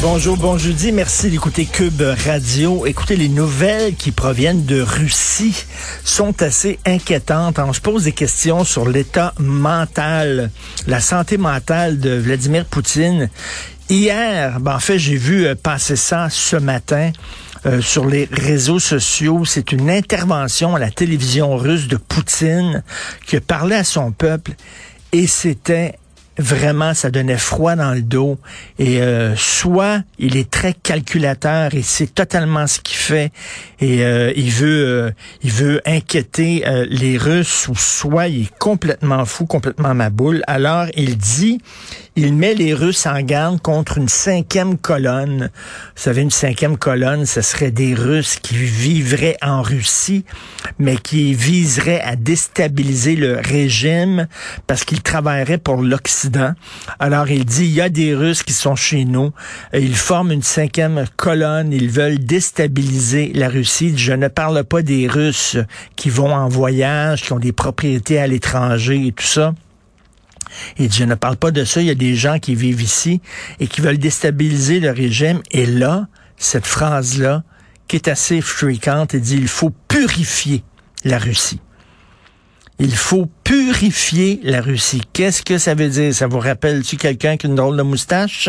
Bonjour, bon jeudi. Merci d'écouter Cube Radio. Écoutez, les nouvelles qui proviennent de Russie sont assez inquiétantes. On se pose des questions sur l'état mental, la santé mentale de Vladimir Poutine. Hier, ben en fait, j'ai vu euh, passer ça ce matin. Euh, sur les réseaux sociaux. C'est une intervention à la télévision russe de Poutine qui parlait à son peuple et c'était vraiment, ça donnait froid dans le dos. Et euh, soit il est très calculateur et c'est totalement ce qu'il fait et euh, il veut euh, il veut inquiéter les Russes, ou soit il est complètement fou, complètement maboule. Alors il dit, il met les Russes en garde contre une cinquième colonne. Vous savez, une cinquième colonne, ce serait des Russes qui vivraient en Russie, mais qui viseraient à déstabiliser le régime parce qu'ils travailleraient pour l'Occident alors il dit, il y a des Russes qui sont chez nous, ils forment une cinquième colonne, ils veulent déstabiliser la Russie. Je ne parle pas des Russes qui vont en voyage, qui ont des propriétés à l'étranger et tout ça. Et je ne parle pas de ça, il y a des gens qui vivent ici et qui veulent déstabiliser le régime. Et là, cette phrase-là, qui est assez fréquente, elle dit, il faut purifier la Russie. Il faut purifier la Russie. Qu'est-ce que ça veut dire? Ça vous rappelle-tu quelqu'un qui a une drôle de moustache?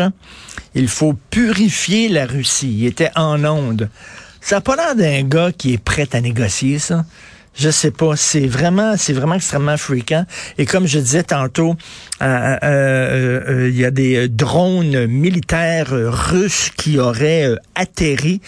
Il faut purifier la Russie. Il était en onde. Ça n'a pas l'air d'un gars qui est prêt à négocier, ça. Je sais pas. C'est vraiment, c'est vraiment extrêmement fréquent. Et comme je disais tantôt, euh, euh, euh, il y a des drones militaires russes qui auraient atterri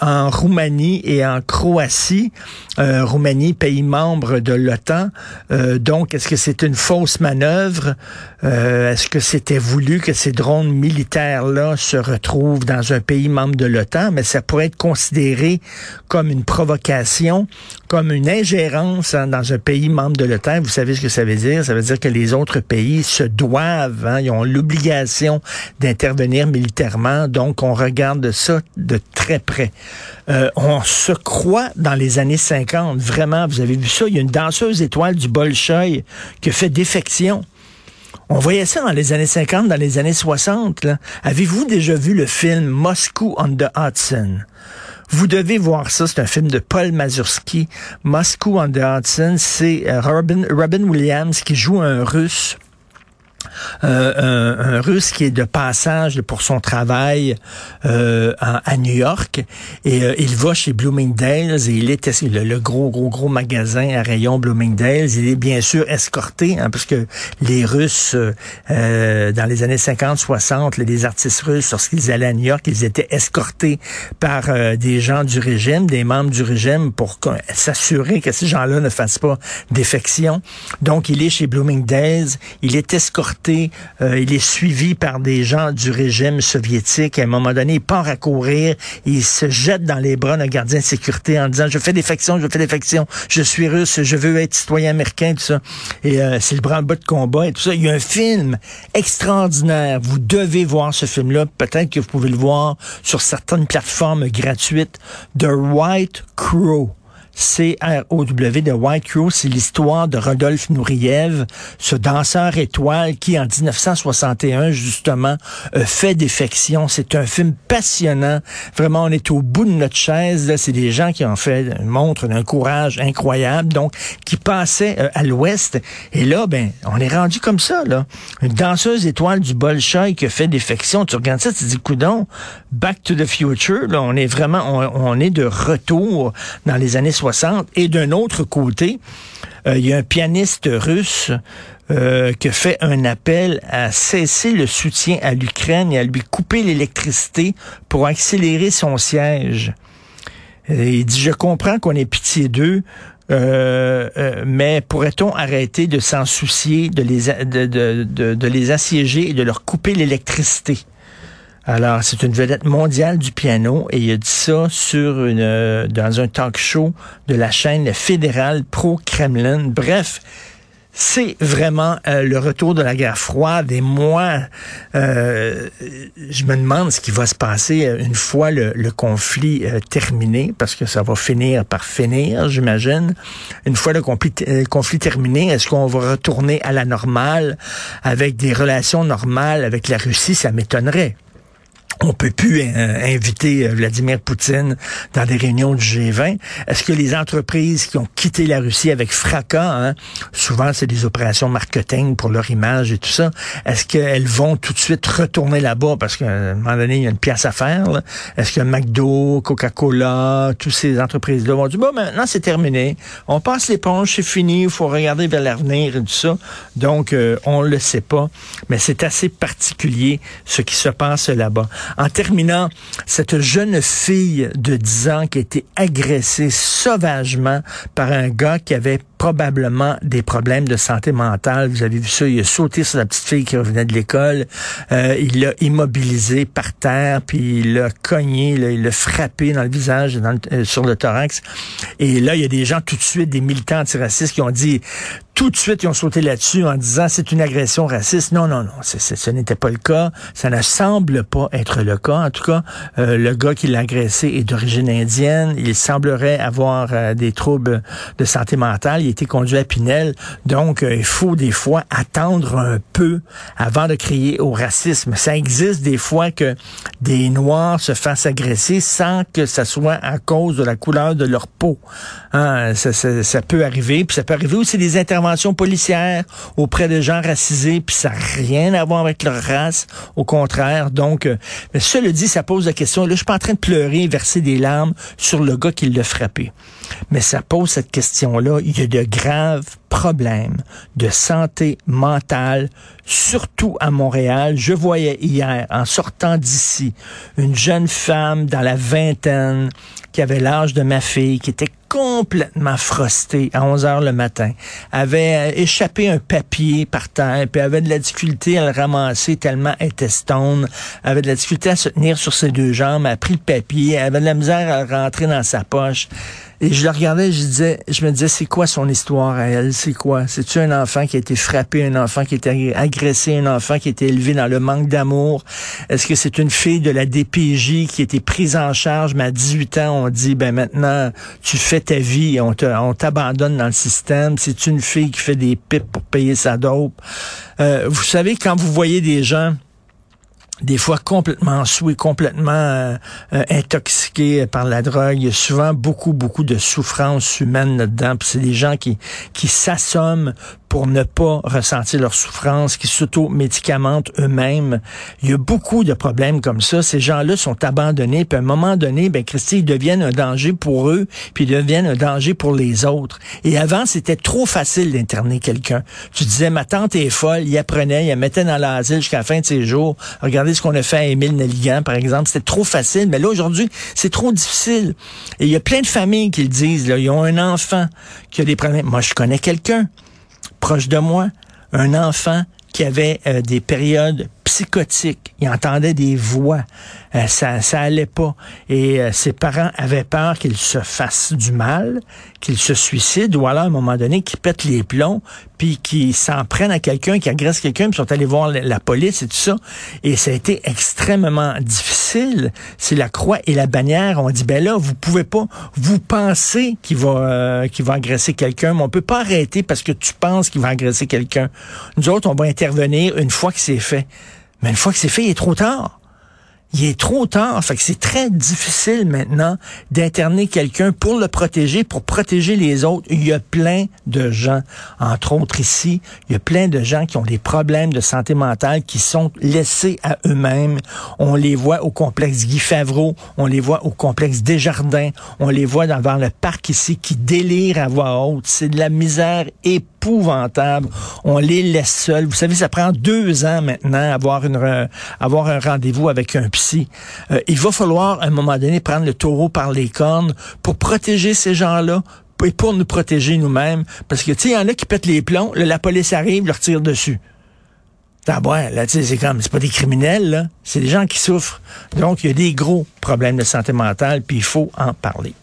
en Roumanie et en Croatie. Roumanie, pays membre de l'OTAN. donc, est-ce que c'est une fausse manœuvre? est-ce que c'était voulu que ces drones militaires-là se retrouvent dans un pays membre de l'OTAN? Mais ça pourrait être considéré comme une provocation, comme une une ingérence hein, dans un pays membre de l'OTAN. Vous savez ce que ça veut dire? Ça veut dire que les autres pays se doivent, hein, ils ont l'obligation d'intervenir militairement. Donc, on regarde ça de très près. Euh, on se croit dans les années 50. Vraiment, vous avez vu ça? Il y a une danseuse étoile du Bolchoï qui fait défection. On voyait ça dans les années 50, dans les années 60. Avez-vous déjà vu le film Moscou on the Hudson? Vous devez voir ça. C'est un film de Paul Mazursky. Moscou the Hudson. C'est euh, Robin Williams qui joue un russe euh, un, Russe qui est de passage pour son travail euh, à, New York et euh, il va chez Bloomingdale's et il est le, le, gros gros gros magasin à rayon Bloomingdale's. Il est bien sûr escorté hein, parce que les Russes dans les années 50-60, les artistes russes lorsqu'ils allaient à New York, ils étaient escortés par des gens du régime, des membres du régime pour s'assurer que ces gens-là ne fassent pas défection. Donc il est chez Bloomingdale's, il est escorté euh, il est suivi par des gens du régime soviétique. À un moment donné, il part à courir, il se jette dans les bras d'un gardien de sécurité en disant, je fais défection, je fais défection, je suis russe, je veux être citoyen américain, tout ça. Et euh, c'est le bras-bas de combat et tout ça. Il y a un film extraordinaire. Vous devez voir ce film-là. Peut-être que vous pouvez le voir sur certaines plateformes gratuites. The White Crow. C-R-O-W de White Crow, c'est l'histoire de Rodolphe Nouriev, ce danseur étoile qui, en 1961, justement, fait défection. C'est un film passionnant. Vraiment, on est au bout de notre chaise. C'est des gens qui ont fait montre d'un courage incroyable, donc qui passaient euh, à l'ouest. Et là, ben, on est rendu comme ça, là. Une danseuse étoile du Bolshoi qui a fait défection. Tu regardes ça, tu te dis, coudon, Back to the Future, là, on est vraiment, on, est de retour dans les années 60 et d'un autre côté, euh, il y a un pianiste russe euh, qui fait un appel à cesser le soutien à l'Ukraine et à lui couper l'électricité pour accélérer son siège. il dit, je comprends qu'on ait pitié d'eux, euh, mais pourrait-on arrêter de s'en soucier, de les, de, de, de, les assiéger et de leur couper l'électricité? Alors, c'est une vedette mondiale du piano et il a dit ça sur euh, dans un talk show de la chaîne fédérale pro-Kremlin. Bref, c'est vraiment euh, le retour de la guerre froide. Et moi, euh, je me demande ce qui va se passer une fois le, conflit terminé, parce que ça va finir par finir, j'imagine. Une fois le conflit, conflit terminé, est-ce qu'on va retourner à la normale avec des relations normales avec la Russie? Ça m'étonnerait on peut plus euh, inviter euh, Vladimir Poutine dans des réunions du G20. Est-ce que les entreprises qui ont quitté la Russie avec fracas, hein, souvent c'est des opérations marketing pour leur image et tout ça, est-ce qu'elles vont tout de suite retourner là-bas? Parce qu'à un moment donné, il y a une pièce à faire? Est-ce que McDo, Coca-Cola, toutes ces entreprises-là vont dire, bon, maintenant c'est terminé, on passe l'éponge, c'est fini, il faut regarder vers l'avenir et tout ça. Donc, euh, on le sait pas, mais c'est assez particulier ce qui se passe là-bas. En terminant, cette jeune fille de 10 ans qui a été agressée sauvagement par un gars qui avait probablement des problèmes de santé mentale. Vous avez vu ça, il a sauté sur la petite fille qui revenait de l'école, euh, il l'a immobilisé par terre, puis il l'a cogné, il l'a frappé dans le visage, dans euh, sur le thorax. Et là, il y a des gens tout de suite, des militants antiracistes qui ont dit, tout de suite, ils ont sauté là-dessus en disant c'est une agression raciste. Non, non, non, ce n'était pas le cas. Ça ne semble pas être le cas. En tout cas, euh, le gars qui l'a agressé est d'origine indienne. Il semblerait avoir des troubles de santé mentale été conduit à Pinel. Donc, euh, il faut des fois attendre un peu avant de crier au racisme. Ça existe des fois que des Noirs se fassent agresser sans que ça soit à cause de la couleur de leur peau. Hein, ça, ça, peut arriver. Puis ça peut arriver aussi des interventions policières auprès de gens racisés, puis ça n'a rien à voir avec leur race. Au contraire. Donc, euh, mais cela dit, ça pose la question. Là, je suis pas en train de pleurer, verser des larmes sur le gars qui l'a frappé. Mais ça pose cette question-là. Il y a de graves problèmes de santé mentale, surtout à Montréal. Je voyais hier, en sortant d'ici, une jeune femme dans la vingtaine qui avait l'âge de ma fille, qui était complètement frostée à 11 heures le matin, avait échappé un papier par terre, puis avait de la difficulté à le ramasser tellement elle était stone, avait de la difficulté à se tenir sur ses deux jambes, a pris le papier, avait de la misère à rentrer dans sa poche. Et je la regardais, je disais, je me disais, c'est quoi son histoire à elle? C'est quoi? C'est-tu un enfant qui a été frappé, un enfant qui a été agressé, un enfant qui a été élevé dans le manque d'amour? Est-ce que c'est une fille de la DPJ qui a été prise en charge, mais à 18 ans, on dit, ben maintenant, tu fais ta vie, on on t'abandonne dans le système. C'est une fille qui fait des pipes pour payer sa dope. Euh, vous savez, quand vous voyez des gens des fois complètement sous complètement euh, euh, intoxiqués par la drogue. Il y a souvent beaucoup, beaucoup de souffrance humaine là-dedans. c'est des gens qui, qui s'assomment pour ne pas ressentir leur souffrance, qui s'auto-médicamentent eux-mêmes. Il y a beaucoup de problèmes comme ça. Ces gens-là sont abandonnés, puis à un moment donné, ben Christy, ils deviennent un danger pour eux, puis ils deviennent un danger pour les autres. Et avant, c'était trop facile d'interner quelqu'un. Tu disais, ma tante est folle, il apprenait, il la mettait dans l'asile jusqu'à la fin de ses jours. Regardez ce qu'on a fait à Émile Nelligan, par exemple. C'était trop facile, mais là, aujourd'hui, c'est trop difficile. Et il y a plein de familles qui le disent, là. Ils ont un enfant qui a des problèmes. Moi, je connais quelqu'un proche de moi, un enfant qui avait euh, des périodes psychotiques. Il entendait des voix. Euh, ça, ça allait pas. Et euh, ses parents avaient peur qu'il se fasse du mal, qu'il se suicide, ou alors à un moment donné qu'il pète les plombs, puis qu'il s'en prenne à quelqu'un, qu'il agresse quelqu'un, puis sont allés voir la, police et tout ça. Et ça a été extrêmement difficile. C'est la croix et la bannière. On dit ben là, vous pouvez pas. Vous pensez qu'il va euh, qu'il va agresser quelqu'un, mais on peut pas arrêter parce que tu penses qu'il va agresser quelqu'un. Nous autres, on va intervenir une fois que c'est fait. Mais une fois que c'est fait, il est trop tard il est trop tard. Fait que c'est très difficile maintenant d'interner quelqu'un pour le protéger, pour protéger les autres. Il y a plein de gens, entre autres ici, il y a plein de gens qui ont des problèmes de santé mentale, qui sont laissés à eux-mêmes. On les voit au complexe Guy Favreau, on les voit au complexe Desjardins, on les voit dans le parc ici qui délirent à voix haute. C'est de la misère et On les laisse seuls. Vous savez, ça prend deux ans maintenant avoir une avoir un rendez-vous avec un psy. Euh, il va falloir à un moment donné prendre le taureau par les cornes pour protéger ces gens-là et pour nous protéger nous-mêmes. Parce que, tu sais, il y en a qui pètent les plombs, la police arrive, leur tire dessus. à boire. Là, c'est comme, c'est pas des criminels, là. C'est des gens qui souffrent. Donc, il y a des gros problèmes de santé mentale, puis il faut en parler.